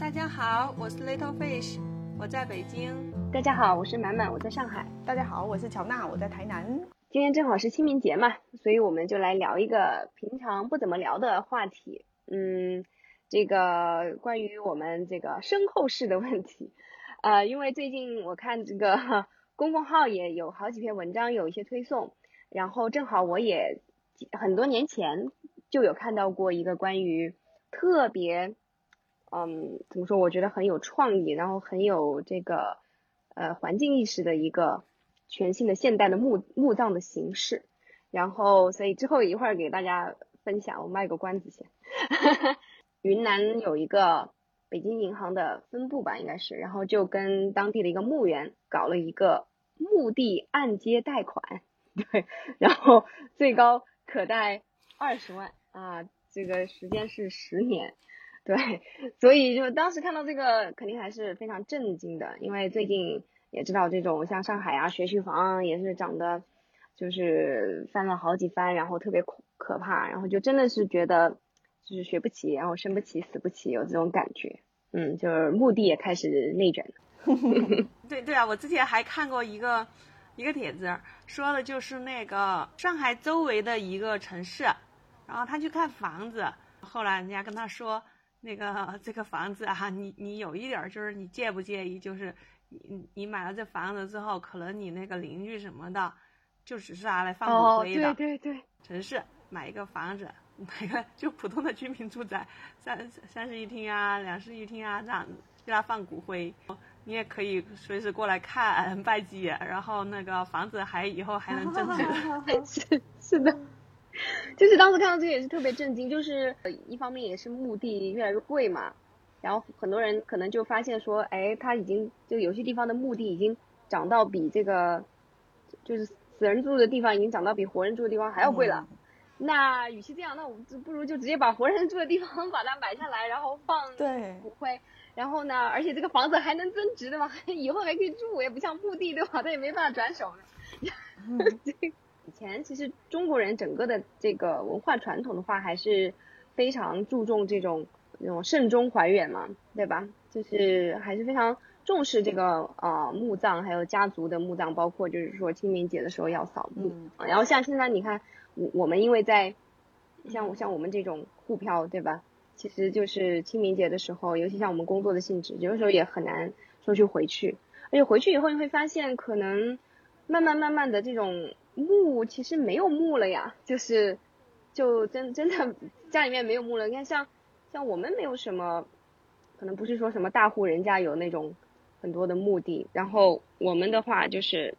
大家好，我是 Little Fish，我在北京。大家好，我是满满，我在上海。大家好，我是乔娜，我在台南。今天正好是清明节嘛，所以我们就来聊一个平常不怎么聊的话题。嗯，这个关于我们这个身后事的问题。呃，因为最近我看这个公众号也有好几篇文章有一些推送，然后正好我也很多年前就有看到过一个关于特别，嗯，怎么说？我觉得很有创意，然后很有这个呃环境意识的一个全新的现代的墓墓葬的形式。然后，所以之后一会儿给大家分享，我卖个关子先。云南有一个北京银行的分部吧，应该是，然后就跟当地的一个墓园搞了一个墓地按揭贷款，对，然后最高可贷二十万啊，这个时间是十年，对，所以就当时看到这个肯定还是非常震惊的，因为最近也知道这种像上海啊学区房也是涨的，就是翻了好几番，然后特别可怕，然后就真的是觉得。就是学不起，然后生不起，死不起，有这种感觉。嗯，就是墓地也开始内卷了。对对啊，我之前还看过一个一个帖子，说的就是那个上海周围的一个城市，然后他去看房子，后来人家跟他说，那个这个房子啊，你你有一点就是你介不介意，就是你你买了这房子之后，可能你那个邻居什么的，就只是拿来放骨灰的。对对对，城市买一个房子。买个就普通的居民住宅，三三室一厅啊，两室一厅啊，这样给他放骨灰，你也可以随时过来看拜祭，然后那个房子还以后还能增值。是是的，就是当时看到这个也是特别震惊，就是一方面也是墓地越来越贵嘛，然后很多人可能就发现说，哎，他已经就有些地方的墓地已经涨到比这个就是死人住的地方已经涨到比活人住的地方还要贵了。那与其这样，那我们就不如就直接把活人住的地方 把它买下来，然后放骨灰。然后呢，而且这个房子还能增值，对吧？以后还可以住，也不像墓地，对吧？它也没办法转手。以前其实中国人整个的这个文化传统的话，还是非常注重这种那种慎终怀远嘛，对吧？就是还是非常重视这个呃墓葬，还有家族的墓葬，包括就是说清明节的时候要扫墓。然后像现在你看。我我们因为在像像我们这种沪漂对吧？其实就是清明节的时候，尤其像我们工作的性质，有的时候也很难说去回去。而且回去以后你会发现，可能慢慢慢慢的这种墓其实没有墓了呀，就是就真真的家里面没有墓了。你看像像我们没有什么，可能不是说什么大户人家有那种很多的墓地，然后我们的话就是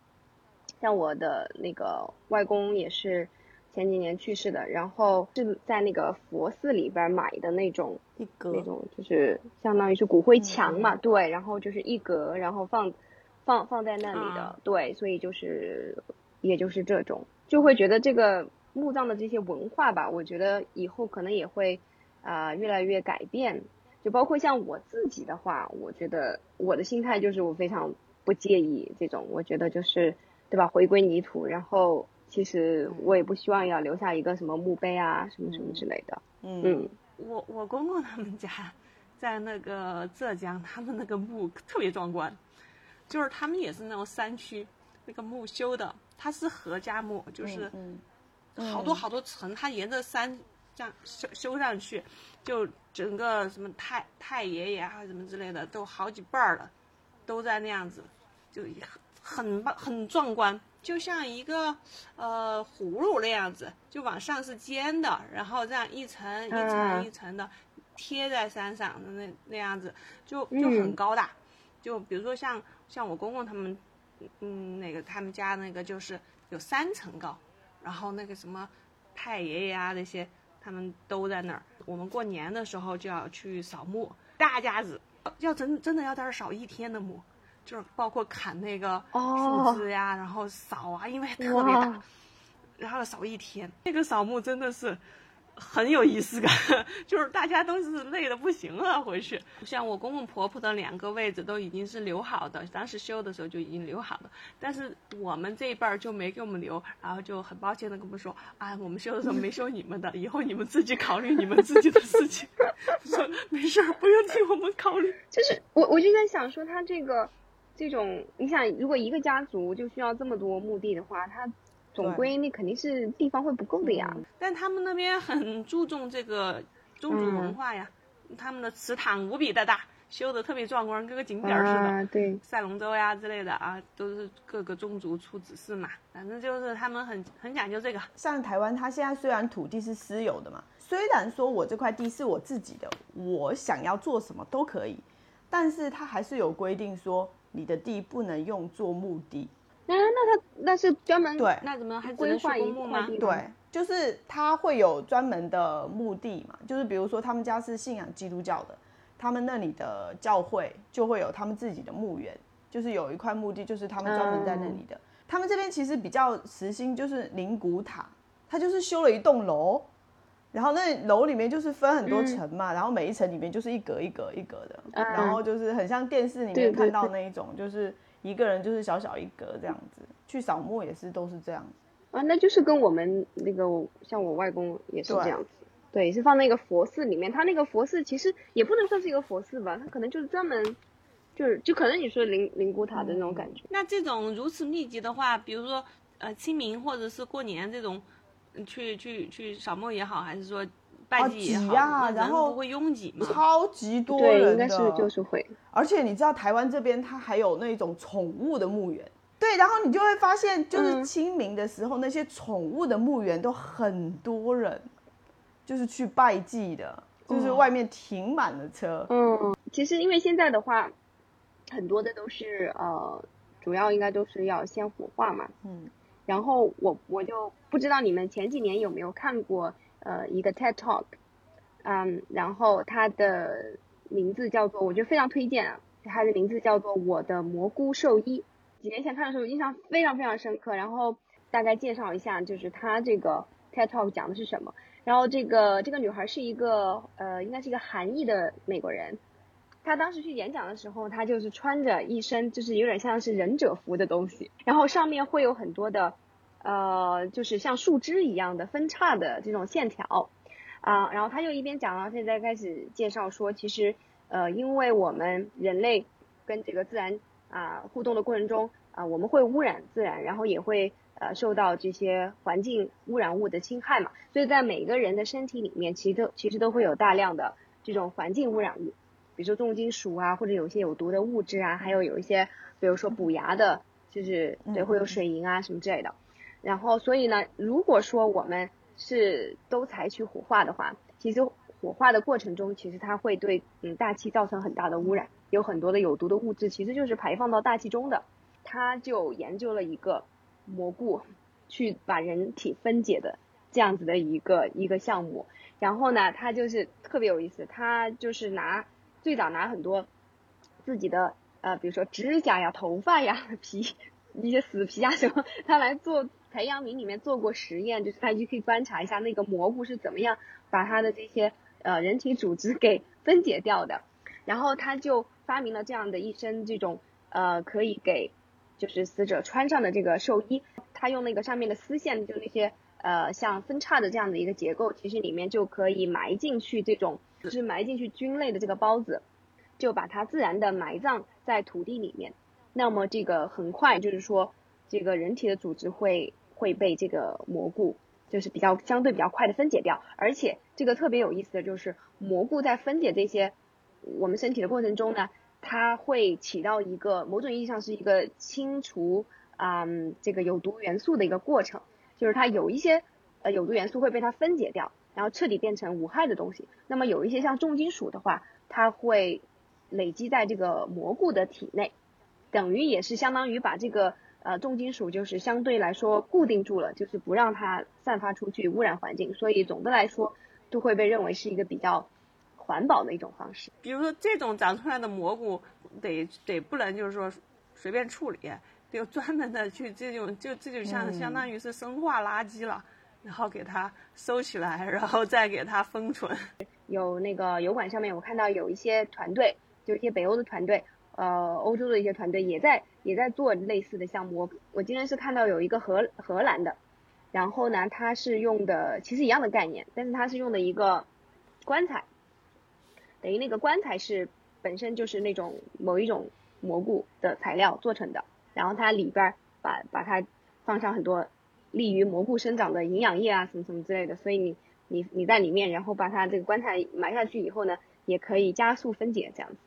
像我的那个外公也是。前几年去世的，然后是在那个佛寺里边买的那种一格，那种就是相当于是骨灰墙嘛，对，然后就是一格，然后放放放在那里的，对，所以就是也就是这种，就会觉得这个墓葬的这些文化吧，我觉得以后可能也会啊越来越改变，就包括像我自己的话，我觉得我的心态就是我非常不介意这种，我觉得就是对吧，回归泥土，然后。其实我也不希望要留下一个什么墓碑啊，什么什么之类的。嗯，我我公公他们家在那个浙江，他们那个墓特别壮观，就是他们也是那种山区，那个墓修的，它是何家墓，就是好多好多层，它沿着山这样修修上去，就整个什么太太爷爷啊什么之类的都好几辈儿了，都在那样子，就很很很壮观。就像一个呃葫芦那样子，就往上是尖的，然后这样一层一层一层的贴在山上的那那样子，就就很高大。就比如说像像我公公他们，嗯，那个他们家那个就是有三层高，然后那个什么太爷爷啊那些，他们都在那儿。我们过年的时候就要去扫墓，大家子要真真的要在这扫一天的墓。就是包括砍那个树枝呀，然后扫啊，因为特别大，然后扫一天。那个扫墓真的是，很有仪式感，就是大家都是累的不行了回去。像我公公婆婆的两个位置都已经是留好的，当时修的时候就已经留好了，但是我们这一辈儿就没给我们留，然后就很抱歉的跟我们说，啊，我们修的时候没修你们的，以后你们自己考虑你们自己的事情。说没事儿，不用替我们考虑。就是我我就在想说，他这个这种，你想，如果一个家族就需要这么多墓地的话，它。总归那肯定是地方会不够的呀，但他们那边很注重这个宗族文化呀，他们的祠堂无比的大，修的特别壮观，跟个景点似的。对，赛龙舟呀之类的啊，都是各个宗族出子嗣嘛，反正就是他们很很讲究这个。像台湾，它现在虽然土地是私有的嘛，虽然说我这块地是我自己的，我想要做什么都可以，但是它还是有规定说，你的地不能用作墓地。那那他那是专门对，那怎么还规划一墓吗？对，就是他会有专门的墓地嘛，就是比如说他们家是信仰基督教的，他们那里的教会就会有他们自己的墓园，就是有一块墓地，就是他们专门在那里的。他们这边其实比较实心，就是灵骨塔，他就是修了一栋楼，然后那楼里面就是分很多层嘛，然后每一层里面就是一格一格一格的，然后就是很像电视里面看到那一种，就是。一个人就是小小一格这样子，去扫墓也是都是这样。子啊，那就是跟我们那个像我外公也是这样子，对，是放那个佛寺里面，他那个佛寺其实也不能算是一个佛寺吧，他可能就是专门，就是就可能你说灵灵骨塔的那种感觉。那这种如此密集的话，比如说呃清明或者是过年这种，去去去扫墓也好，还是说？挤呀，然后不会拥挤吗？超级多人的，应该是就是会。而且你知道台湾这边它还有那种宠物的墓园，对，然后你就会发现，就是清明的时候那些宠物的墓园都很多人，就是去拜祭的，就是外面停满了车。嗯，其实因为现在的话，很多的都是呃，主要应该都是要先火化嘛。嗯，然后我我就不知道你们前几年有没有看过。呃，一个 TED Talk，嗯，然后它的名字叫做，我觉得非常推荐啊，它的名字叫做《我的蘑菇兽医》。几年前看的时候印象非常非常深刻，然后大概介绍一下，就是它这个 TED Talk 讲的是什么。然后这个这个女孩是一个呃，应该是一个韩裔的美国人，他当时去演讲的时候，他就是穿着一身就是有点像是忍者服的东西，然后上面会有很多的。呃，就是像树枝一样的分叉的这种线条，啊，然后他就一边讲，然后现在开始介绍说，其实，呃，因为我们人类跟这个自然啊互动的过程中，啊，我们会污染自然，然后也会呃受到这些环境污染物的侵害嘛，所以在每个人的身体里面，其实都其实都会有大量的这种环境污染物，比如说重金属啊，或者有些有毒的物质啊，还有有一些，比如说补牙的，就是对，会有水银啊什么之类的。然后，所以呢，如果说我们是都采取火化的话，其实火化的过程中，其实它会对嗯大气造成很大的污染，有很多的有毒的物质，其实就是排放到大气中的。他就研究了一个蘑菇，去把人体分解的这样子的一个一个项目。然后呢，他就是特别有意思，他就是拿最早拿很多自己的呃，比如说指甲呀、头发呀、皮一些死皮呀什么，他来做。培养皿里面做过实验，就是他就可以观察一下那个蘑菇是怎么样把它的这些呃人体组织给分解掉的，然后他就发明了这样的一身这种呃可以给就是死者穿上的这个寿衣，他用那个上面的丝线，就那些呃像分叉的这样的一个结构，其实里面就可以埋进去这种就是埋进去菌类的这个孢子，就把它自然的埋葬在土地里面，那么这个很快就是说这个人体的组织会。会被这个蘑菇就是比较相对比较快的分解掉，而且这个特别有意思的就是蘑菇在分解这些我们身体的过程中呢，它会起到一个某种意义上是一个清除啊这个有毒元素的一个过程，就是它有一些呃有毒元素会被它分解掉，然后彻底变成无害的东西。那么有一些像重金属的话，它会累积在这个蘑菇的体内，等于也是相当于把这个。呃，重金属就是相对来说固定住了，就是不让它散发出去污染环境，所以总的来说都会被认为是一个比较环保的一种方式。比如说这种长出来的蘑菇，得得不能就是说随便处理，得有专门的去这种就这就像相当于是生化垃圾了，然后给它收起来，然后再给它封存。有那个油管上面，我看到有一些团队，就一些北欧的团队，呃，欧洲的一些团队也在也在做类似的项目。我我今天是看到有一个荷荷兰的，然后呢，它是用的其实一样的概念，但是它是用的一个棺材，等于那个棺材是本身就是那种某一种蘑菇的材料做成的，然后它里边把把它放上很多利于蘑菇生长的营养液啊，什么什么之类的，所以你。你你在里面，然后把它这个棺材埋下去以后呢，也可以加速分解这样子。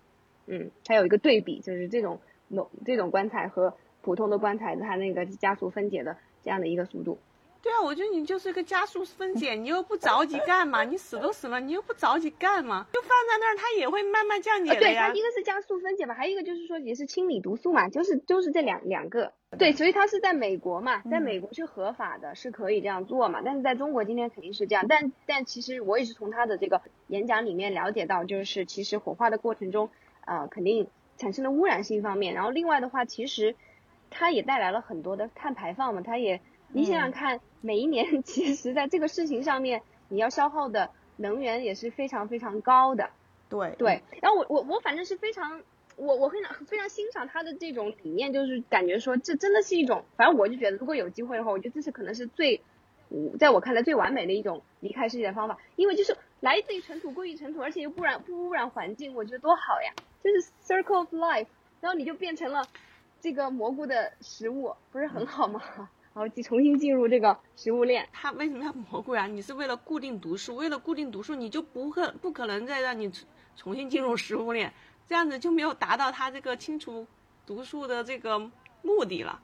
嗯，它有一个对比，就是这种某这种棺材和普通的棺材，它那个加速分解的这样的一个速度。对啊，我觉得你就是一个加速分解，你又不着急干嘛？你死都死了，你又不着急干嘛？就放在那儿，它也会慢慢降解的呀。对，它一个是加速分解吧，还有一个就是说也是清理毒素嘛，就是就是这两两个。对，所以它是在美国嘛，在美国是合法的，是可以这样做嘛。但是在中国今天肯定是这样，但但其实我也是从他的这个演讲里面了解到，就是其实火化的过程中，呃，肯定产生了污染性方面，然后另外的话，其实它也带来了很多的碳排放嘛，它也。你想想看，每一年 其实在这个事情上面，你要消耗的能源也是非常非常高的。对对，然后我我我反正是非常，我我非常非常欣赏他的这种理念，就是感觉说这真的是一种，反正我就觉得如果有机会的话，我觉得这是可能是最，在我看来最完美的一种离开世界的方法，因为就是来自于尘土归于尘土，而且又不染不污染环境，我觉得多好呀，就是 circle of life，然后你就变成了这个蘑菇的食物，不是很好吗？然后重新进入这个食物链，它为什么要蘑菇呀？你是为了固定毒素，为了固定毒素，你就不可不可能再让你重新进入食物链，这样子就没有达到它这个清除毒素的这个目的了。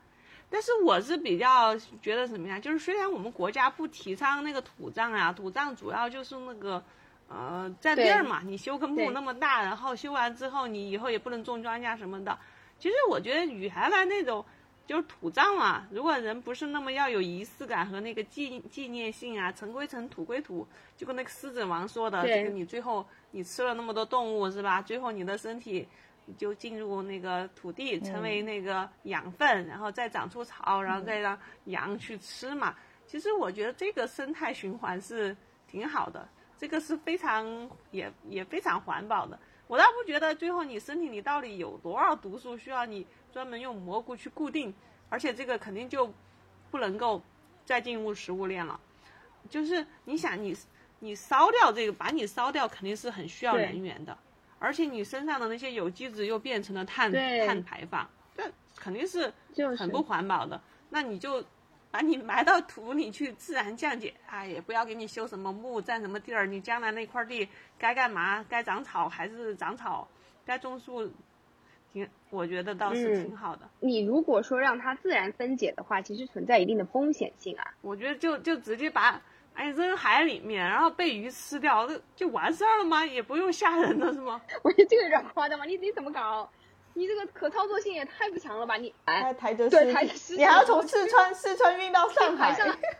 但是我是比较觉得什么呀？就是虽然我们国家不提倡那个土葬啊，土葬主要就是那个呃占地儿嘛，你修个墓那么大，然后修完之后你以后也不能种庄稼什么的。其实我觉得原来那种。就是土葬嘛，如果人不是那么要有仪式感和那个纪纪念性啊，尘归尘，土归土，就跟那个狮子王说的，就是你最后你吃了那么多动物是吧？最后你的身体就进入那个土地，成为那个养分，然后再长出草，然后再让羊去吃嘛。其实我觉得这个生态循环是挺好的，这个是非常也也非常环保的。我倒不觉得最后你身体里到底有多少毒素需要你。专门用蘑菇去固定，而且这个肯定就不能够再进入食物链了。就是你想你你烧掉这个，把你烧掉肯定是很需要能源的，而且你身上的那些有机质又变成了碳碳排放，这肯定是很不环保的。那你就把你埋到土里去自然降解，哎，也不要给你修什么墓占什么地儿，你将来那块地该干嘛？该长草还是长草？该种树？挺，我觉得倒是挺好的。你如果说让它自然分解的话，其实存在一定的风险性啊。我觉得就就直接把哎扔海里面，然后被鱼吃掉，就就完事儿了吗？也不用吓人了是吗？我觉得这个有点夸张吧？你你怎么搞？你这个可操作性也太不强了吧？你哎，抬着对抬着尸，你还要从四川四川运到 上海。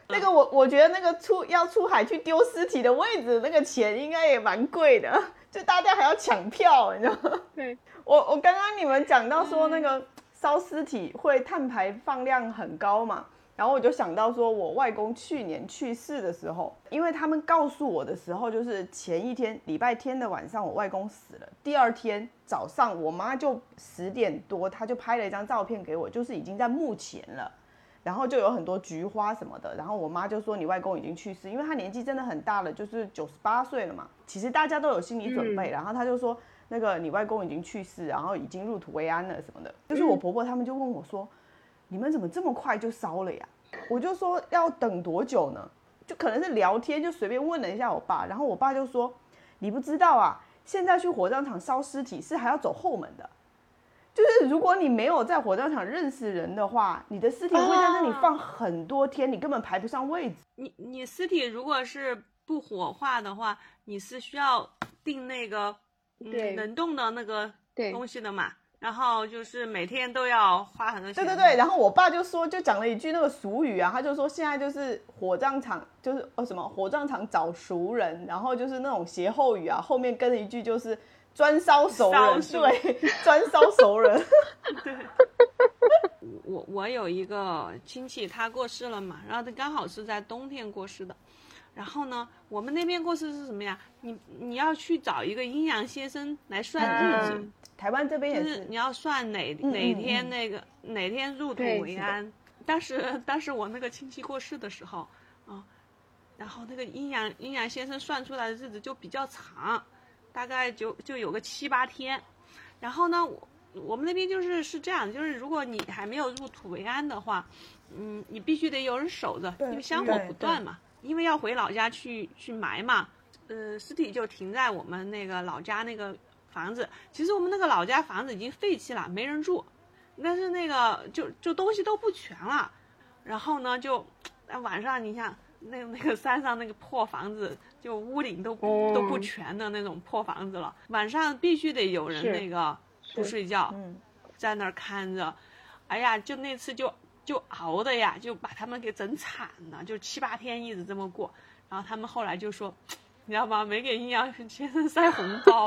那个我我觉得那个出要出海去丢尸体的位置，那个钱应该也蛮贵的，就大家还要抢票，你知道吗？对。我我刚刚你们讲到说那个烧尸体会碳排放量很高嘛，然后我就想到说我外公去年去世的时候，因为他们告诉我的时候就是前一天礼拜天的晚上我外公死了，第二天早上我妈就十点多，她就拍了一张照片给我，就是已经在墓前了，然后就有很多菊花什么的，然后我妈就说你外公已经去世，因为他年纪真的很大了，就是九十八岁了嘛，其实大家都有心理准备，然后他就说。那个你外公已经去世，然后已经入土为安了什么的，就是我婆婆他们就问我说：“你们怎么这么快就烧了呀？”我就说要等多久呢？就可能是聊天就随便问了一下我爸，然后我爸就说：“你不知道啊，现在去火葬场烧尸体是还要走后门的，就是如果你没有在火葬场认识人的话，你的尸体会在那里放很多天，你根本排不上位置。你你尸体如果是不火化的话，你是需要订那个。”对，冷冻的那个东西的嘛，然后就是每天都要花很多钱。对对对，然后我爸就说，就讲了一句那个俗语啊，他就说现在就是火葬场，就是呃什么火葬场找熟人，然后就是那种歇后语啊，后面跟了一句就是专烧熟人，对，专烧熟人。对，我我有一个亲戚，他过世了嘛，然后他刚好是在冬天过世的。然后呢，我们那边过世是什么呀？你你要去找一个阴阳先生来算日子，嗯台湾这边也就是是，你要算哪嗯哪天那个哪天入土为安。当时当时我那个亲戚过世的时候啊，然后那个阴阳阴阳先生算出来的日子就比较长，大概就就有个七八天。然后呢，我我们那边就是是这样，就是如果你还没有入土为安的话，嗯，你必须得有人守着，因为香火不断嘛。因为要回老家去去埋嘛，呃，尸体就停在我们那个老家那个房子。其实我们那个老家房子已经废弃了，没人住，但是那个就就东西都不全了。然后呢，就呃晚上你想那那个山上那个破房子，就屋顶都都不全的那种破房子了，晚上必须得有人那个不睡觉，嗯，在那儿看着，哎呀，就那次就就熬的呀，就把他们给整惨了，就七八天一直这么过。然后他们后来就说，知道吗？没给阴阳先生塞红包，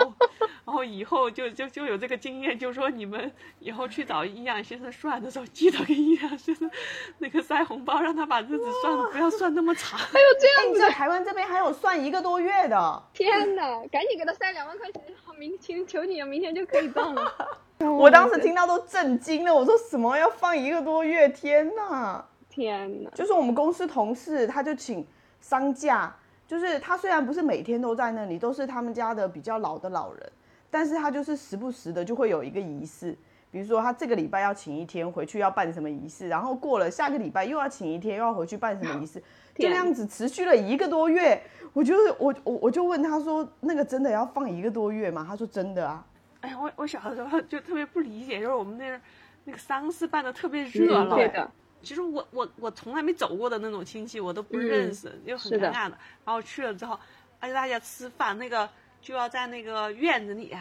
然后以后就就就有这个经验，就说你们以后去找阴阳先生算的时候，记得给阴阳先生那个塞红包，让他把日子算的不要算那么长。还有这哎，你知道台湾这边还有算一个多月的，天呐，赶紧给他塞两万块钱，好明天求你了，明天就可以到了。我当时听到都震惊了，我说什么要放一个多月？天呐！天呐，就是我们公司同事，他就请丧假，就是他虽然不是每天都在那里，都是他们家的比较老的老人，但是他就是时不时的就会有一个仪式，比如说他这个礼拜要请一天回去要办什么仪式，然后过了下个礼拜又要请一天又要回去办什么仪式，就天那样子持续了一个多月。我就是我我我就问他说，那个真的要放一个多月吗？他说真的啊。哎呀，我我小的时候就特别不理解，就是我们那儿那个丧事办的特别热闹。嗯对的，其实我我我从来没走过的那种亲戚，我都不认识，就很尴尬的。然后去了之后，而且大家吃饭那个就要在那个院子里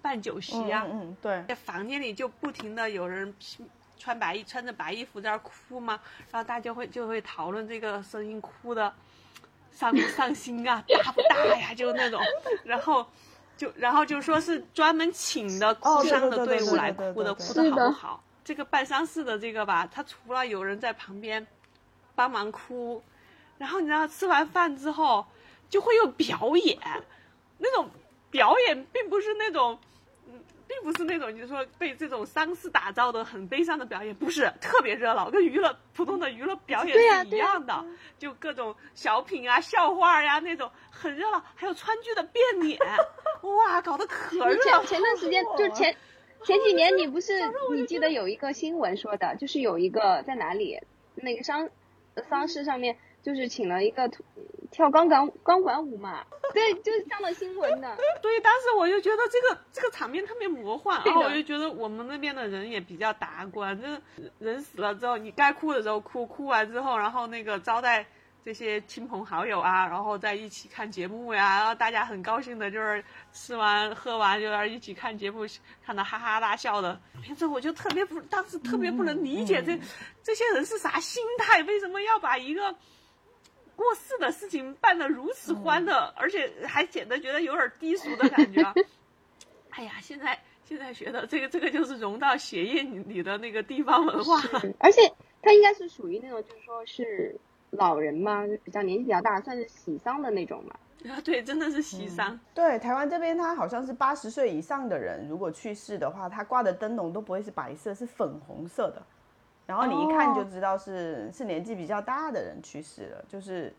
办酒席啊，嗯嗯，对。在房间里就不停的有人披穿白衣穿着白衣服在那儿哭嘛，然后大家就会就会讨论这个声音哭的伤不 伤心啊，大不大呀，就那种，然后。就然后就说是专门请的哭丧的队伍来哭的，哭的好不好？这个办丧事的这个吧，他除了有人在旁边帮忙哭，然后你知道吃完饭之后就会有表演，那种表演并不是那种，嗯，并不是那种就是说被这种丧事打造的很悲伤的表演，不是特别热闹，跟娱乐普通的娱乐表演是一样的，就各种小品啊、笑话呀、那种很热闹，还有川剧的变脸，哇，搞得可热闹前。前段时间就前前几年，你不是你记得有一个新闻说的，就是有一个在哪里那个丧丧事上面，就是请了一个跳钢管钢管舞嘛，对，就是上了新闻的。对，当时我就觉得这个这个场面特别魔幻，然后我就觉得我们那边的人也比较达观，就是人死了之后，你该哭的时候哭，哭完之后，然后那个招待这些亲朋好友啊，然后在一起看节目呀，然后大家很高兴的，就是吃完喝完就在一起看节目，看得哈哈大笑的。平时我就特别不，当时特别不能理解这、嗯这些人是啥心态，为什么要把一个。过世的事情办得如此欢乐，而且还显得觉得有点低俗的感觉。哎呀，现在现在觉得这个这个就是融到血液里的那个地方文化。嗯而且他应该是属于那种就是说是老人嘛，就比较年纪比较大，算是喜丧的那种嘛。啊，对，真的是喜丧。对，台湾这边他好像是八十岁以上的人，如果去世的话，他挂的灯笼都不会是白色，是粉红色的。然后你一看就知道是、是年纪比较大的人去世了，就是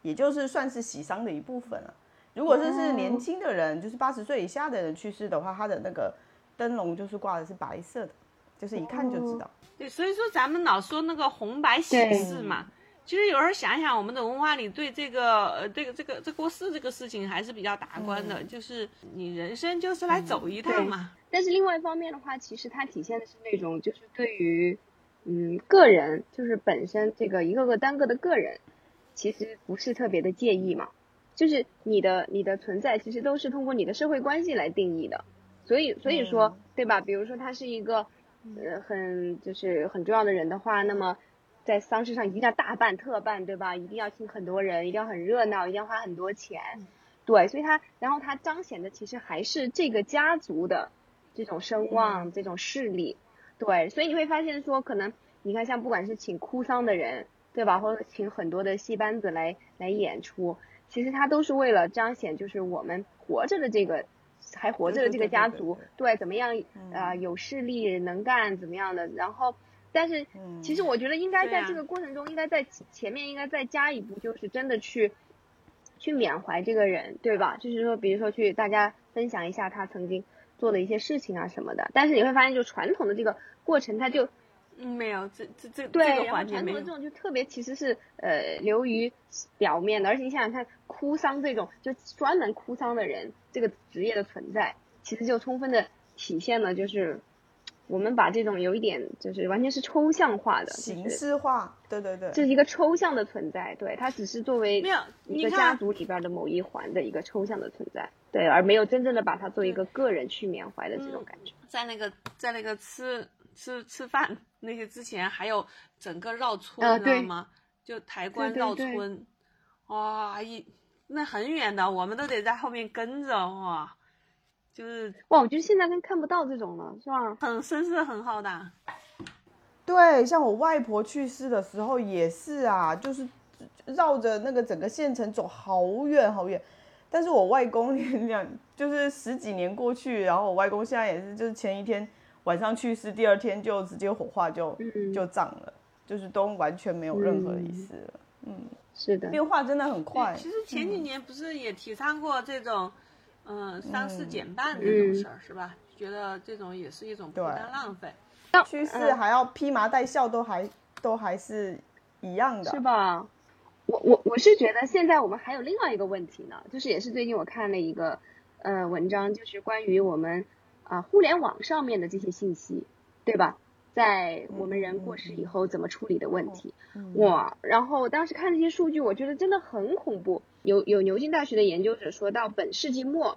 也就是算是喜丧的一部分了。如果是是年轻的人，就是八十岁以下的人去世的话，他的那个灯笼就是挂的是白色的，就是一看就知道。对，所以说咱们老说那个红白喜事嘛，其实有时候想想，我们的文化里对这个呃这个这个这过世这个事情还是比较达观的，就是你人生就是来走一趟嘛。但是另外一方面的话，其实它体现的是那种就是对于嗯个人，就是本身这个一个个单个的个人，其实不是特别的介意嘛。就是你的你的存在，其实都是通过你的社会关系来定义的。所以所以说，对吧？比如说他是一个呃很就是很重要的人的话，那么在丧事上一定要大办特办，对吧？一定要请很多人，一定要很热闹，一定要花很多钱。对，所以他然后他彰显的其实还是这个家族的这种声望、这种势力。对，所以你会发现说，可能你看像不管是请哭丧的人，对吧，或者请很多的戏班子来来演出，其实他都是为了彰显就是我们活着的这个还活着的这个家族，对怎么样啊有势力能干怎么样的，然后。但是，其实我觉得应该在这个过程中，应该在前面应该再加一步，就是真的去，去缅怀这个人，对吧？就是说，比如说去大家分享一下他曾经做的一些事情啊什么的。但是你会发现，就传统的这个过程，他就没有这这这对，然后传统的这种就特别其实是呃流于表面的，而且你想想看，哭丧这种就专门哭丧的人，这个职业的存在，其实就充分的体现了就是。我们把这种有一点就是完全是抽象化的形式化，对对对，这是一个抽象的存在，对，它只是作为一个家族里边的某一环的一个抽象的存在，对，而没有真正的把它作为一个个人去缅怀的这种感觉。在那个在那个吃吃吃饭那些之前，还有整个绕村，知道吗？就抬棺绕村，哇，一那很远的，我们都得在后面跟着，哇。就是哇，我觉得现在跟看不到这种了，是吧？很声势很浩大。对，像我外婆去世的时候也是啊，就是绕着那个整个县城走好远好远。但是我外公两就是十几年过去，然后我外公现在也是，就是前一天晚上去世，第二天就直接火化就就葬了，就是都完全没有任何仪式了。嗯，是的，变化真的很快。其实前几年不是也提倡过这种。嗯，丧事减半这种事儿是吧？觉得这种也是一种不当浪费。趋势还要披麻戴孝，都还都还是一样的，是吧？我我我是觉得现在我们还有另外一个问题呢，就是也是最近我看了一个呃文章，就是关于我们啊互联网上面的这些信息，对吧？在我们人过世以后怎么处理的问题，哇！然后当时看这些数据，我觉得真的很恐怖。有有牛津大学的研究者说到，本世纪末，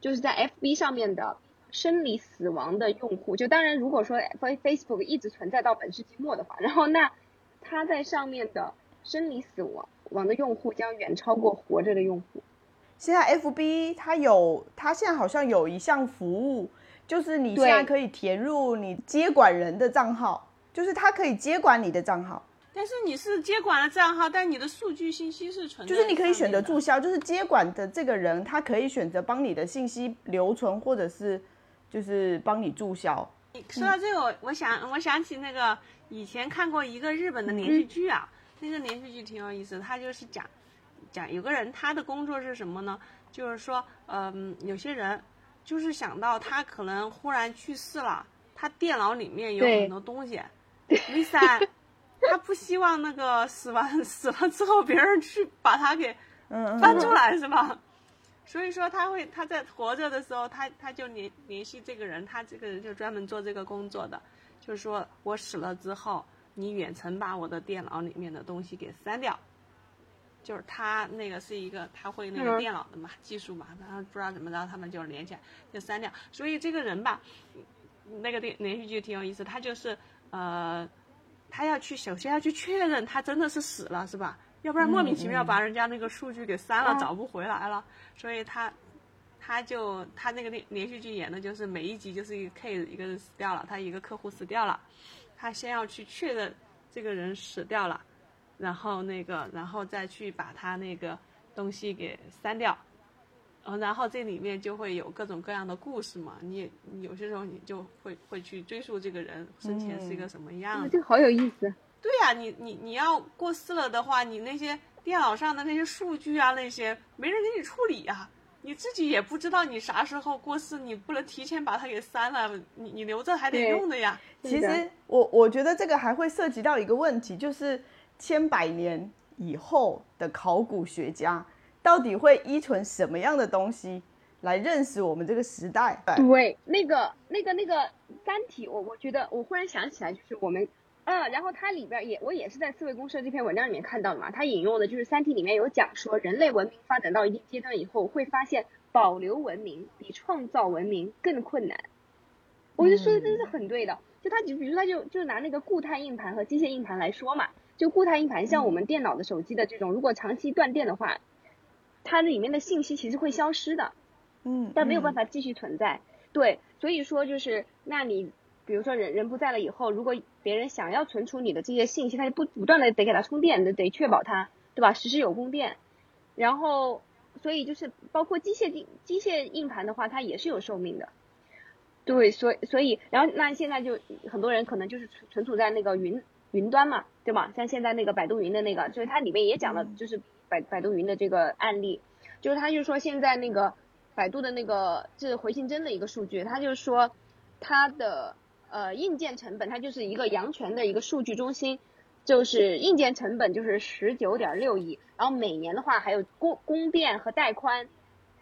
就是在 FB 上面的生理死亡的用户，就当然如果说 Facebook 一直存在到本世纪末的话，然后那他在上面的生理死亡亡的用户将远超过活着的用户。现在 FB 它有，它现在好像有一项服务。就是你现在可以填入你接管人的账号，就是他可以接管你的账号。但是你是接管了账号，但你的数据信息是存。就是你可以选择注销，就是接管的这个人，他可以选择帮你的信息留存，或者是就是帮你注销。说到这个，我想我想起那个以前看过一个日本的连续剧啊，那个连续剧挺有意思，他就是讲讲有个人他的工作是什么呢？就是说，嗯，有些人。就是想到他可能忽然去世了，他电脑里面有很多东西，第三，他不希望那个死完 死了之后别人去把他给翻出来是吧？所以说他会他在活着的时候，他他就联联系这个人，他这个人就专门做这个工作的，就是说我死了之后，你远程把我的电脑里面的东西给删掉。就是他那个是一个他会那个电脑的嘛技术嘛，然后不知道怎么着他们就连起来就删掉。所以这个人吧，那个电连续剧挺有意思，他就是呃，他要去首先要去确认他真的是死了是吧？要不然莫名其妙把人家那个数据给删了，找不回来了。所以他他就他那个连连续剧演的就是每一集就是一个 case 一个人死掉了，他一个客户死掉了，他先要去确认这个人死掉了。然后那个，然后再去把他那个东西给删掉，嗯，然后这里面就会有各种各样的故事嘛。你有些时候你就会会去追溯这个人生前是一个什么样。这个好有意思。对呀，你你你要过世了的话，你那些电脑上的那些数据啊，那些没人给你处理啊，你自己也不知道你啥时候过世，你不能提前把它给删了，你你留着还得用的呀。其实我我觉得这个还会涉及到一个问题，就是。千百年以后的考古学家到底会依存什么样的东西来认识我们这个时代？对，那个、那个、那个《三体》，我我觉得我忽然想起来，就是我们，嗯，然后它里边也我也是在思维公社这篇文章里面看到的嘛，它引用的就是《三体》里面有讲说，人类文明发展到一定阶段以后，会发现保留文明比创造文明更困难。我觉得说的真是很对的，就他就比如说他就就拿那个固态硬盘和机械硬盘来说嘛。就固态硬盘，像我们电脑的、手机的这种，如果长期断电的话，它里面的信息其实会消失的，嗯，但没有办法继续存在。对，所以说就是，那你比如说人人不在了以后，如果别人想要存储你的这些信息，他就不不断的得给它充电，得得确保它，对吧？时时有供电。然后，所以就是包括机械硬机械硬盘的话，它也是有寿命的。对，所以所以，然后那现在就很多人可能就是存存储在那个云云端嘛，对吗？像现在那个百度云的那个，就是它里面也讲了，就是百百度云的这个案例，就是它就说现在那个百度的那个就是回形针的一个数据，它就是说它的。呃，硬件成本它就是一个阳泉的一个数据中心，就是硬件成本就是十九点六亿，然后每年的话还有供供电和带宽，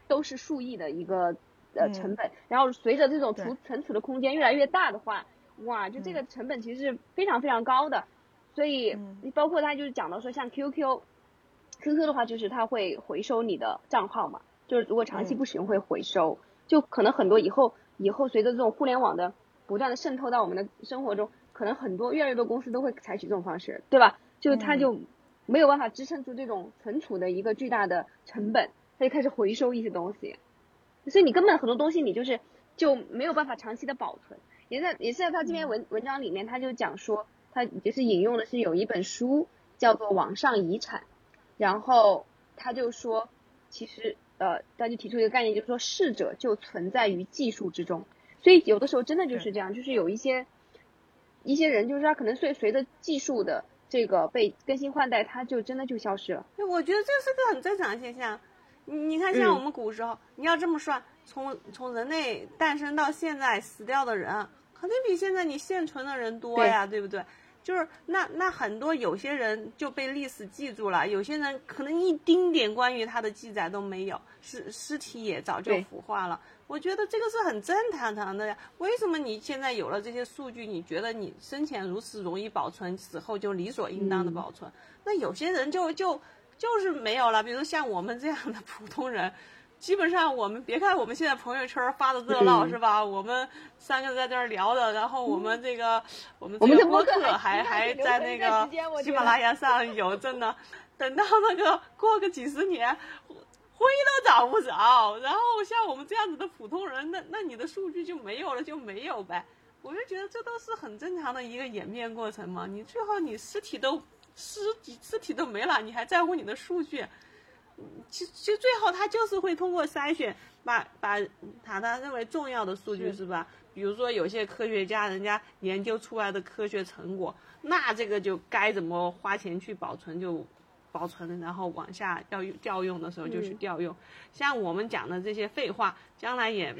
都是数亿的一个呃成本。然后随着这种储存储的空间越来越大的话，哇，就这个成本其实是非常非常高的。所以你包括他就是讲到说像 QQ，QQ 的话就是它会回收你的账号嘛，就是如果长期不使用会回收，就可能很多以后以后随着这种互联网的。不断的渗透到我们的生活中，可能很多越来越多公司都会采取这种方式，对吧？就它就没有办法支撑住这种存储的一个巨大的成本，它就开始回收一些东西，所以你根本很多东西你就是就没有办法长期的保存。也在也是在他这篇文文章里面，他就讲说，他就是引用的是有一本书叫做《网上遗产》，然后他就说，其实呃，他就提出一个概念，就是说逝者就存在于技术之中。所以有的时候真的就是这样，就是有一些一些人，就是他可能随随着技术的这个被更新换代，他就真的就消失了。我觉得这是个很正常的现象。你你看，像我们古时候，你要这么算，从从人类诞生到现在死掉的人，肯定比现在你现存的人多呀，对不对？就是那那很多有些人就被历史记住了，有些人可能一丁点关于他的记载都没有，尸尸体也早就腐化了。我觉得这个是很正常常的呀。为什么你现在有了这些数据，你觉得你生前如此容易保存，死后就理所应当的保存？那有些人就就就是没有了。比如像我们这样的普通人，基本上我们别看我们现在朋友圈发的热闹是吧？我们三个在这儿聊的，然后我们这个我们这个播客还还在那个喜马拉雅上有，真的。等到那个过个几十年。灰都找不着，然后像我们这样子的普通人，那那你的数据就没有了，就没有呗。我就觉得这都是很正常的一个演变过程嘛。你最后你尸体都尸体尸体都没了，你还在乎你的数据？其其实最后他就是会通过筛选，把把塔塔认为重要的数据是吧？比如说有些科学家人家研究出来的科学成果，那这个就该怎么花钱去保存就。保存，然后往下要调用的时候就去调用。像我们讲的这些废话，将来也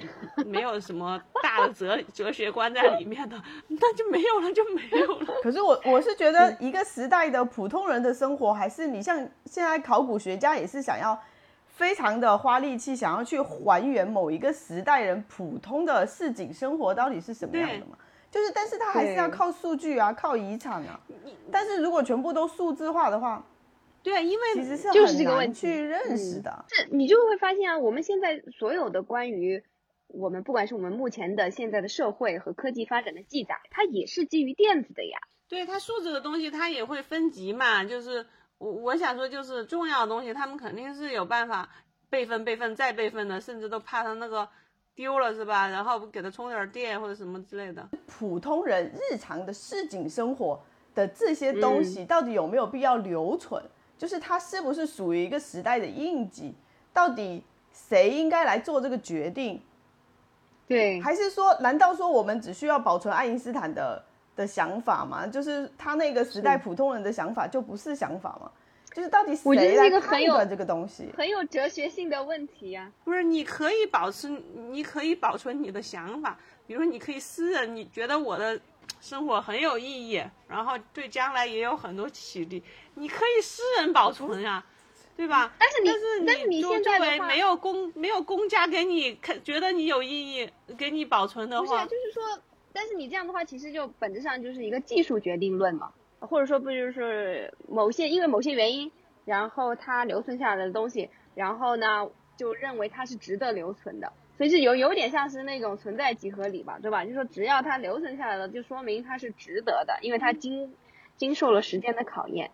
没有什么大的哲哲学观在里面的，那就没有了，就没有了。可是我我是觉得，一个时代的普通人的生活，还是你像现在考古学家也是想要非常的花力气，想要去还原某一个时代人普通的市井生活到底是什么样的嘛？就是，但是他还是要靠数据啊，靠遗产啊。但是如果全部都数字化的话，对，因为其实是就是这个问题去认识的。这你就会发现啊，我们现在所有的关于我们不管是我们目前的现在的社会和科技发展的记载，它也是基于电子的呀。对，它数字的东西它也会分级嘛。就是我我想说，就是重要的东西，他们肯定是有办法备份、备份再备份的，甚至都怕它那个丢了是吧？然后给它充点电或者什么之类的。普通人日常的市井生活的这些东西，到底有没有必要留存？就是它是不是属于一个时代的印记？到底谁应该来做这个决定？对，还是说，难道说我们只需要保存爱因斯坦的的想法吗？就是他那个时代普通人的想法就不是想法吗？就是到底谁来判断这个东西？很有哲学性的问题呀。不是，你可以保持，你可以保存你的想法，比如说你可以私人，你觉得我的。生活很有意义，然后对将来也有很多启迪。你可以私人保存呀，对吧？但是你，但是你现在没有公没有公家给你看，觉得你有意义，给你保存的话，不是，就是说，但是你这样的话，其实就本质上就是一个技术决定论嘛，或者说不就是某些因为某些原因，然后它留存下来的东西，然后呢就认为它是值得留存的。所以是有有点像是那种存在即合理吧，对吧？就是说只要它留存下来了，就说明它是值得的，因为它经经受了时间的考验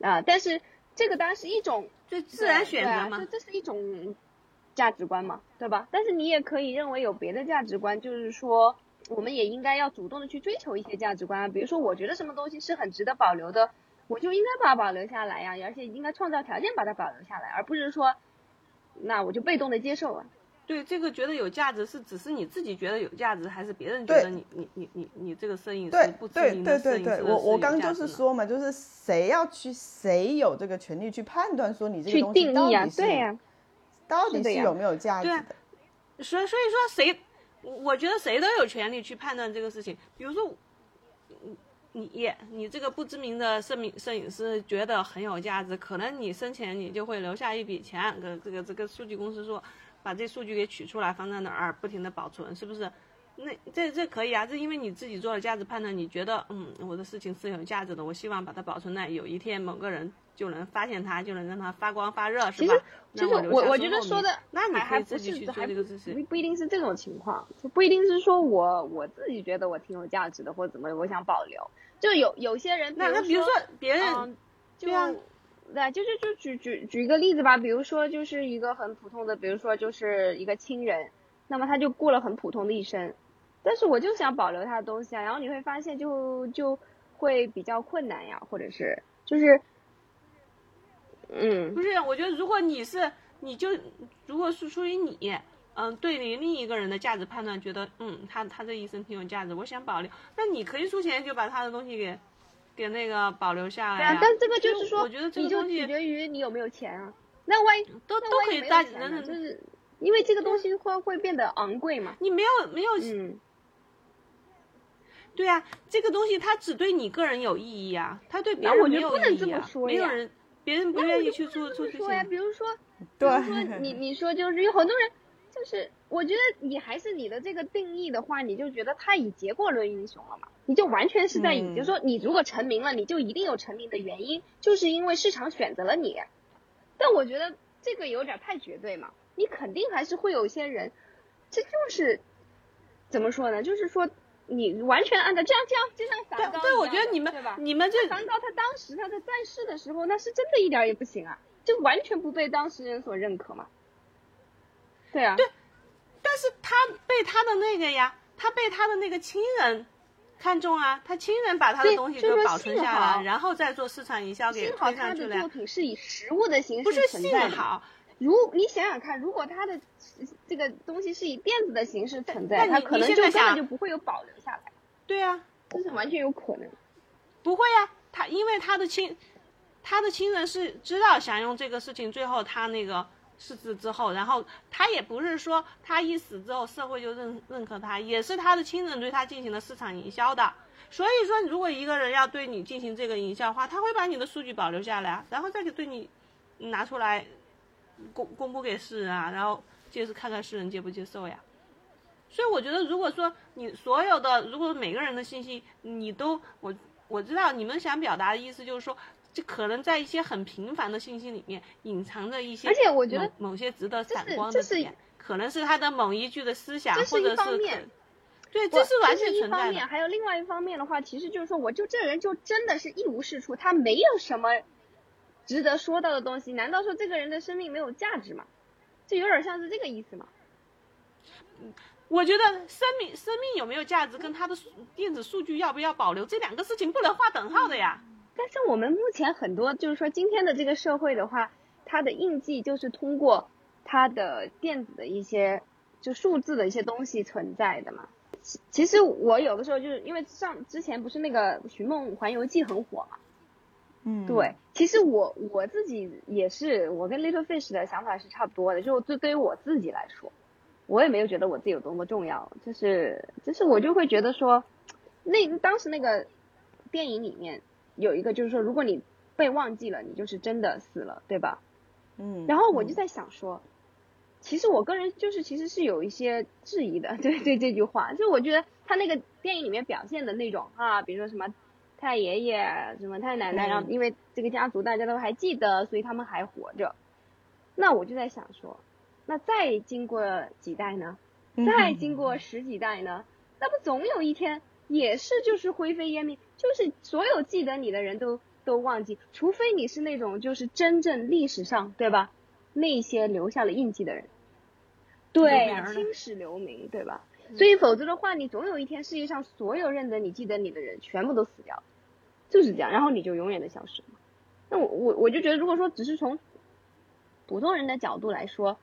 啊。但是这个当然是一种就自然选择嘛，这这是一种价值观嘛，对吧？但是你也可以认为有别的价值观，就是说我们也应该要主动的去追求一些价值观啊。比如说，我觉得什么东西是很值得保留的，我就应该把它保留下来呀，而且应该创造条件把它保留下来，而不是说，那我就被动的接受啊。对，这个觉得有价值是只是你自己觉得有价值，还是别人觉得你你你你你这个摄影师不知名对对对，的摄影师我我刚就是说嘛，就是谁要去谁有这个权利去判断说你这个去东西到底是对呀、到底是有没有价值对？所以所以说谁，我我觉得谁都有权利去判断这个事情。比如说，你你你这个不知名的摄影摄影师觉得很有价值，可能你生前你就会留下一笔钱，跟这个这个数据公司说，把这数据给取出来放在哪儿，不停的保存，是不是？那这这可以啊，这因为你自己做了价值判断，你觉得嗯我的事情是有价值的，我希望把它保存在有一天某个人就能发现它，就能让它发光发热，是吧其实？其实那留下我我觉得说的那你可还自己去是还不做这个事情。不不一定是这种情况，就不一定是说我我自己觉得我挺有价值的或者怎么，我想保留。就有有些人，那那比如说别人，嗯，就对啊对，就是就举举举一个例子吧，比如说就是一个很普通的，比如说就是一个亲人，那么他就过了很普通的一生，但是我就想保留他的东西啊，然后你会发现就就会比较困难呀，或者是就是，嗯。不是，我觉得如果你是，你就如果是出于你，嗯，对你另一个人的价值判断，觉得嗯，他他这一生挺有价值，我想保留，那你可以出钱就把他的东西给给那个保留下来呀、对啊，但这个就是说，我觉得这你就个东西取决于你有没有钱啊，那万一都万一都可以大没有钱呢，人人就是因为这个东西会会变得昂贵嘛，你没有没有嗯。对啊，这个东西它只对你个人有意义啊，它对别那我觉人没有得不能这意义啊，么说呀没有人，别人不愿意去做做这这么说呀，些。比如说，比对如说你你说就是有很多人，就是我觉得你还是你的这个定义的话，你就觉得他以结果论英雄了嘛，你就完全是在以，嗯就是说你如果成名了，你就一定有成名的原因，就是因为市场选择了你。但我觉得这个有点太绝对嘛，你肯定还是会有一些人，这就是怎么说呢？就是说你完全按照这样这样就像梵高对对，我觉得你们对吧？你们这梵高他当时他在在世的时候，那是真的一点儿也不行啊，就完全不被当事人所认可嘛。对啊，对，但是他被他的那个呀，他被他的那个亲人看中啊，他亲人把他的东西就是说给保存下来，然后再做市场营销给推上去了呀。他的作品是以实物的形不是幸式存在的。好，如你想想看，如果他的这个东西是以电子的形式存在，他可能就根本就不会有保留下来，对啊、这是完全有可能。不会呀、他因为他的亲，他的亲人是知道想用这个事情，最后他那个逝世之后，然后他也不是说他一死之后社会就认认可他，也是他的亲人对他进行了市场营销的。所以说，如果一个人要对你进行这个营销的话，他会把你的数据保留下来，然后再给对你拿出来公公布给世人啊，然后就是看看世人接不接受呀。所以我觉得，如果说你所有的，如果每个人的信息你都我我知道你们想表达的意思就是说，这可能在一些很平凡的信息里面隐藏着一些，而且我觉得某某些值得闪光的点，可能是他的某一句的思想，或者是方面对，这是完全存在的方面，。还有另外一方面的话，其实就是说，我就这人就真的是一无是处，他没有什么值得说到的东西。难道说这个人的生命没有价值吗？这有点像是这个意思嘛。我觉得生命生命有没有价值，跟他的电子数据要不要保留，这两个事情不能划等号的呀。但是我们目前很多就是说今天的这个社会的话，它的印记就是通过它的电子的一些就数字的一些东西存在的嘛。其其实我有的时候就是因为上之前不是那个《寻梦环游记》很火嘛，嗯，对，其实我我自己也是，我跟 Little Fish 的想法是差不多的。就对对于我自己来说，我也没有觉得我自己有多么重要，就是就是我就会觉得说，那当时那个电影里面有一个就是说，如果你被忘记了，你就是真的死了，对吧？嗯，然后我就在想说，其实我个人就是其实是有一些质疑的，对对这句话，就我觉得他那个电影里面表现的那种啊，比如说什么太爷爷、什么太奶奶，嗯然后因为这个家族大家都还记得，所以他们还活着。那我就在想说，那再经过几代呢？嗯再经过十几代呢？那不总有一天也是就是灰飞烟灭，就是所有记得你的人都都忘记，除非你是那种就是真正历史上对吧？那些留下了印记的人，对青史留名，对吧？所以否则的话，你总有一天世界上所有认得你、记得你的人全部都死掉，就是这样，然后你就永远的消失了。那我我我就觉得，如果说只是从普通人的角度来说，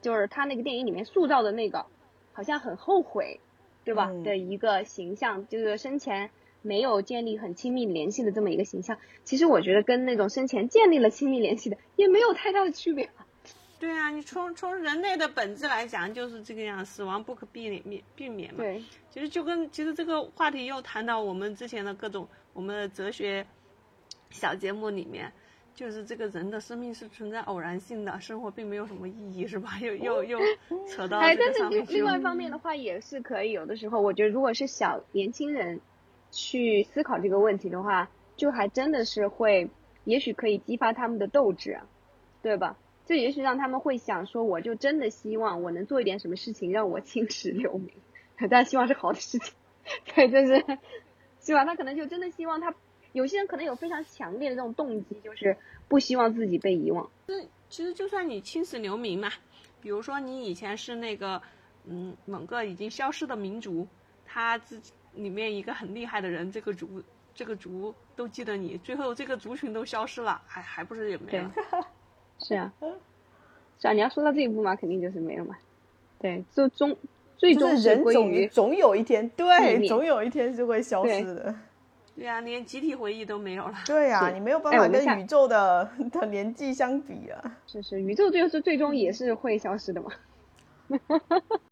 就是他那个电影里面塑造的那个，好像很后悔，对吧？嗯的一个形象，就是生前没有建立很亲密联系的这么一个形象。其实我觉得跟那种生前建立了亲密联系的也没有太大的区别吧。对啊，你从从人类的本质来讲就是这个样，死亡不可避免避免嘛。对，其实就跟其实这个话题又谈到我们之前的各种我们的哲学小节目里面，就是这个人的生命是存在偶然性的，生活并没有什么意义，是吧？又又又 扯到哎，这但是个上面去另另外。一方面的话，也是可以有的时候，我觉得如果是小年轻人去思考这个问题的话，就还真的是会，也许可以激发他们的斗志，对吧？这也许让他们会想说，我就真的希望我能做一点什么事情让我青史留名，但希望是好的事情，对，就是是吧？他可能就真的希望他，有些人可能有非常强烈的这种动机，就是不希望自己被遗忘。其实就算你青史留名嘛，比如说你以前是那个嗯某个已经消失的民族，他自己里面一个很厉害的人，这个族这个族都记得你，最后这个族群都消失了，还还不是也没了？是啊，是啊，你要说到这一步嘛，肯定就是没了嘛。对，就终最终是人总归于总有一天，对，总有一天是会消失的。对呀、连集体回忆都没有了。对呀、是你没有办法跟宇宙的的年纪相比啊。是是宇宙就是最终也是会消失的嘛。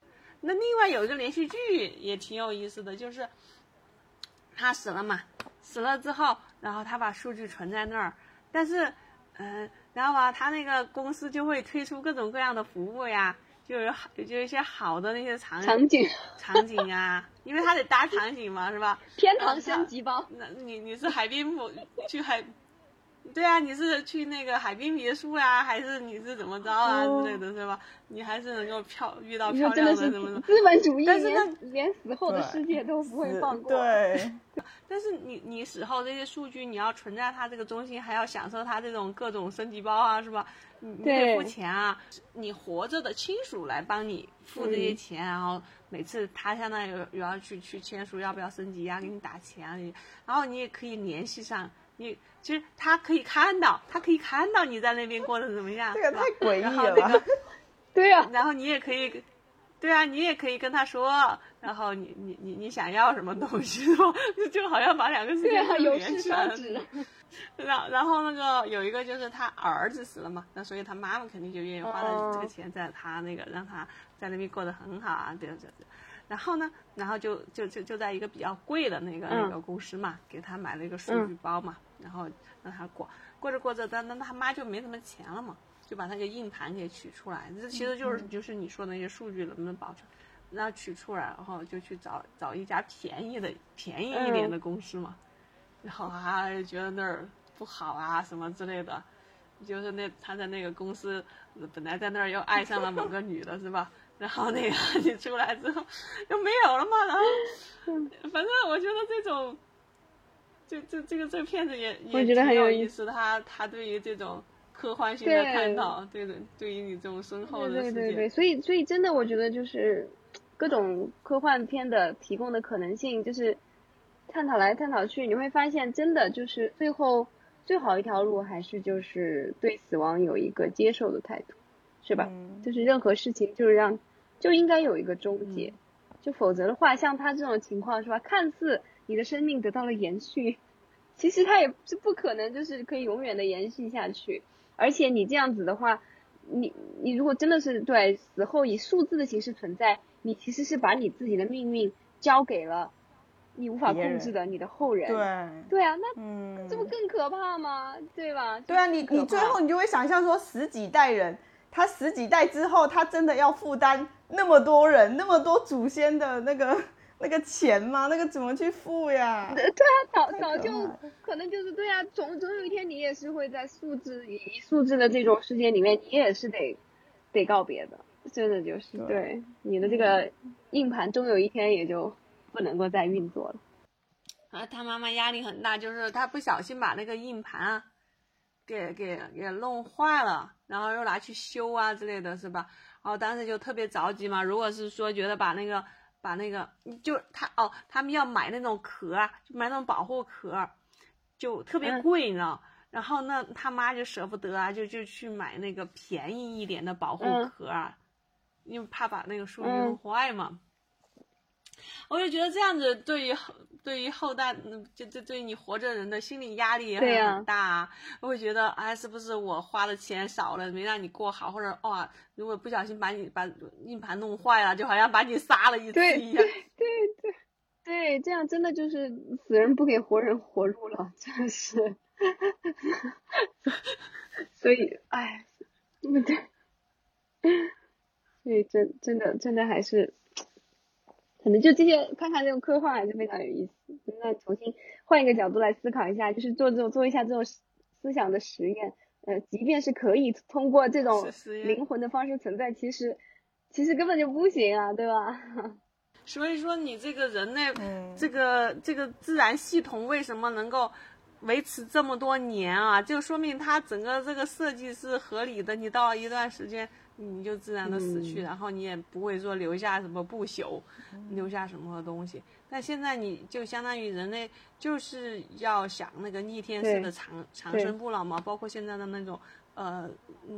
那另外有一个连续剧也挺有意思的，就是他死了嘛，死了之后，然后他把数据存在那儿，但是，嗯、然后吧，他那个公司就会推出各种各样的服务呀，就有好就有一些好的那些场场景场景啊，因为他得搭场景嘛，是吧？天堂升级包，那你你是海滨部去海，对啊，你是去那个海滨别墅呀、还是你是怎么着啊、哦之类的，是吧？你还是能够漂遇到漂亮的是亮的什么的。资本主义，但是连连死后的世界都不会放过。对，但是你你死后这些数据，你要存在它这个中心，还要享受它这种各种升级包啊，是吧？你你得对付钱啊，你活着的亲属来帮你付这些嗯钱，然后每次他相当于有有要去去签署要不要升级啊，给你打钱啊，你然后你也可以联系上。你其实他可以看到，他可以看到你在那边过得怎么样，这个太诡异了那个？对啊，然后你也可以，对啊，你也可以跟他说，然后你你你你想要什么东西？就就好像把两个事对啊，情都有事连起来了。然然后那个有一个就是他儿子死了嘛，那所以他妈妈肯定就愿意花了这个哦钱在他那个让他在那边过得很好啊，对对对。然后呢，然后就就就就在一个比较贵的那个、嗯那个公司嘛，给他买了一个数据包嘛，然后让他过过着过着，但但他妈就没什么钱了嘛，就把那个硬盘给取出来，这其实就是、就是你说的那些数据能不能保存，然后取出来，然后就去找找一家便宜的便宜一点的公司嘛，然后啊就觉得那儿不好啊什么之类的，就是那他在那个公司本来在那儿又爱上了某个女的是吧？然后那个你出来之后又没有了嘛，然后反正我觉得这种，这这这个这个片子也也我觉得挺很有意思，他他对于这种科幻性的探讨，对的，对于你这种深厚的对对对，所以所以真的，我觉得就是各种科幻片的提供的可能性，就是探讨来探讨去，你会发现，真的就是最后最好一条路还是就是对死亡有一个接受的态度，是吧？嗯。就是任何事情就是让就应该有一个终结，就否则的话，像他这种情况是吧？看似你的生命得到了延续，其实它也是不可能就是可以永远的延续下去。而且你这样子的话，你你如果真的是对死后以数字的形式存在，你其实是把你自己的命运交给了你无法控制的你的后人。对，对啊，那嗯，这不更可怕吗？对吧？对啊，你你最后你就会想象说十几代人，他十几代之后，他真的要负担那么多人、那么多祖先的那个那个钱吗？那个怎么去付呀？对啊，早早就可能就是对啊，总总有一天你也是会在数字以以数字的这种世界里面，你也是得得告别的，真的就是对对你的这个硬盘，终有一天也就不能够再运作了。啊，他妈妈压力很大，就是他不小心把那个硬盘啊，给给给弄坏了，然后又拿去修啊之类的，是吧？然后当时就特别着急嘛。如果是说觉得把那个把那个就他哦，他们要买那种壳啊，就买那种保护壳，就特别贵，你知道。然后那他妈就舍不得啊，就就去买那个便宜一点的保护壳，因为怕把那个树叶弄坏嘛。我就觉得这样子对于后对于后代，就就对你活着人的心理压力也很大。我会觉得，哎，是不是我花的钱少了，没让你过好，或者哇，如果不小心把你把硬盘弄坏了，就好像把你杀了一次一样。对对对，这样真的就是死人不给活人活路了，真的是。所以，哎，对，所以真真的真的还是。可能就这些，看看这种科幻还是非常有意思。那重新换一个角度来思考一下，就是做这种做一下这种思想的实验。呃，即便是可以通过这种灵魂的方式存在，其实其实根本就不行啊，对吧？所以说，你这个人类，这个这个自然系统为什么能够维持这么多年啊？就说明它整个这个设计是合理的。你到了一段时间。你就自然的死去，然后你也不会说留下什么不朽，留下什么东西。但现在你就相当于人类就是要想那个逆天式的长长生不老嘛，包括现在的那种呃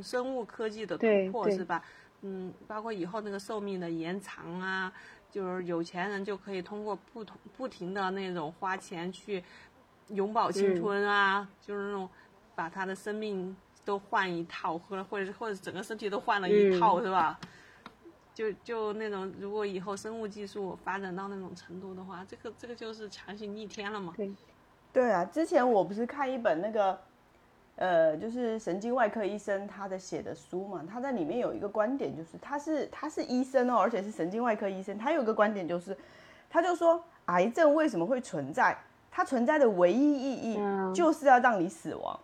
生物科技的突破是吧？嗯，包括以后那个寿命的延长啊，就是有钱人就可以通过不同不停的那种花钱去永葆青春啊，就是那种把他的生命。都换一套，或者或者或者整个身体都换了一套，是吧？就就那种，如果以后生物技术发展到那种程度的话，这个这个就是强行逆天了嘛？对，对啊。之前我不是看一本那个，呃，就是神经外科医生他的写的书嘛，他在里面有一个观点，就是他是他是医生哦，而且是神经外科医生，他有个观点就是，他就说癌症为什么会存在？它存在的唯一意义就是要让你死亡。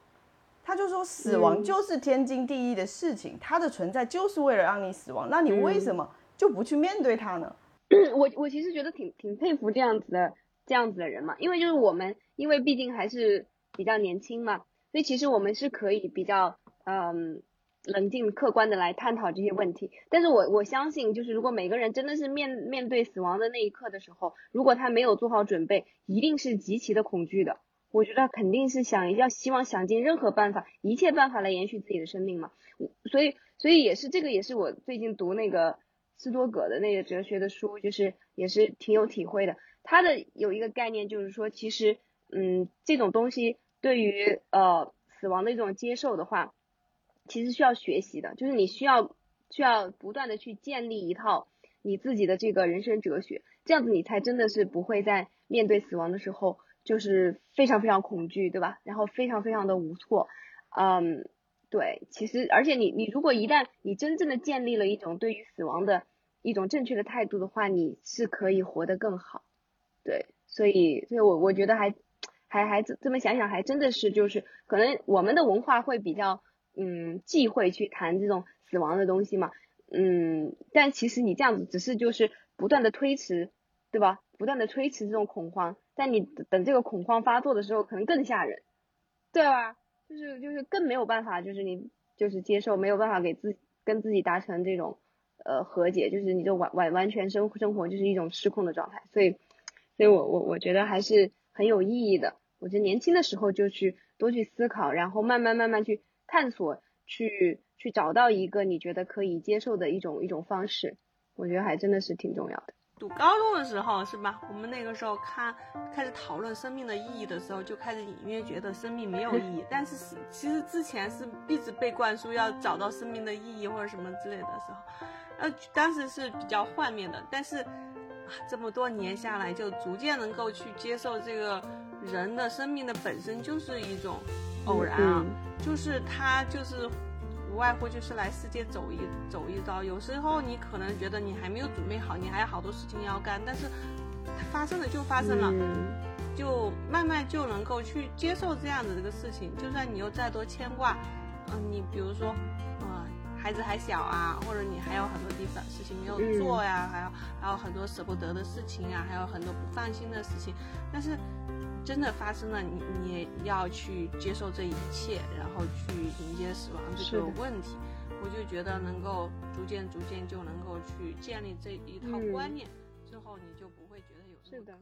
他就说，死亡就是天经地义的事情，它的存在就是为了让你死亡。那你为什么就不去面对它呢？我我其实觉得挺挺佩服这样子的这样子的人嘛，因为就是我们，因为毕竟还是比较年轻嘛，所以其实我们是可以比较嗯冷静客观的来探讨这些问题。但是我我相信，就是如果每个人真的是面面对死亡的那一刻的时候，如果他没有做好准备，一定是极其的恐惧的。我觉得肯定是想要希望想尽任何办法，一切办法来延续自己的生命嘛。所以，所以也是这个也是我最近读那个斯多葛的那个哲学的书，就是也是挺有体会的。他的有一个概念就是说，其实，嗯，这种东西对于呃死亡的一种接受的话，其实需要学习的，就是你需要需要不断的去建立一套你自己的这个人生哲学，这样子你才真的是不会在面对死亡的时候。就是非常非常恐惧，对吧？然后非常非常的无措，嗯，对，其实而且你你如果一旦你真正的建立了一种对于死亡的一种正确的态度的话，你是可以活得更好，对，所以所以我我觉得还还还这么想想还真的是就是可能我们的文化会比较嗯忌讳去谈这种死亡的东西嘛，嗯，但其实你这样子只是就是不断的推迟，对吧？不断的推迟这种恐慌。在你等这个恐慌发作的时候，可能更吓人，对吧？就是就是更没有办法，就是你就是接受，没有办法给自跟自己达成这种呃和解，就是你就完完完全生生活就是一种失控的状态。所以，所以我我我觉得还是很有意义的。我觉得年轻的时候就去多去思考，然后慢慢慢慢去探索，去去找到一个你觉得可以接受的一种一种方式，我觉得还真的是挺重要的。读高中的时候是吧？我们那个时候看开始讨论生命的意义的时候，就开始隐约觉得生命没有意义。但是是其实之前是一直被灌输要找到生命的意义或者什么之类的时候，呃，当时是比较幻灭的。但是这么多年下来，就逐渐能够去接受这个人的生命的本身就是一种偶然啊，就是他就是。无外乎就是来世界走一走一遭，有时候你可能觉得你还没有准备好，你还有好多事情要干，但是它发生了就发生了，就慢慢就能够去接受这样的这个事情。就算你有再多牵挂，嗯，你比如说，啊，孩子还小啊，或者你还有很多地方事情没有做呀，还有还有很多舍不得的事情啊，还有很多不放心的事情，但是。真的发生了，你你也要去接受这一切，然后去迎接死亡这个问题。我就觉得能够逐渐逐渐就能够去建立这一套观念，之之后，你就不会觉得有那么。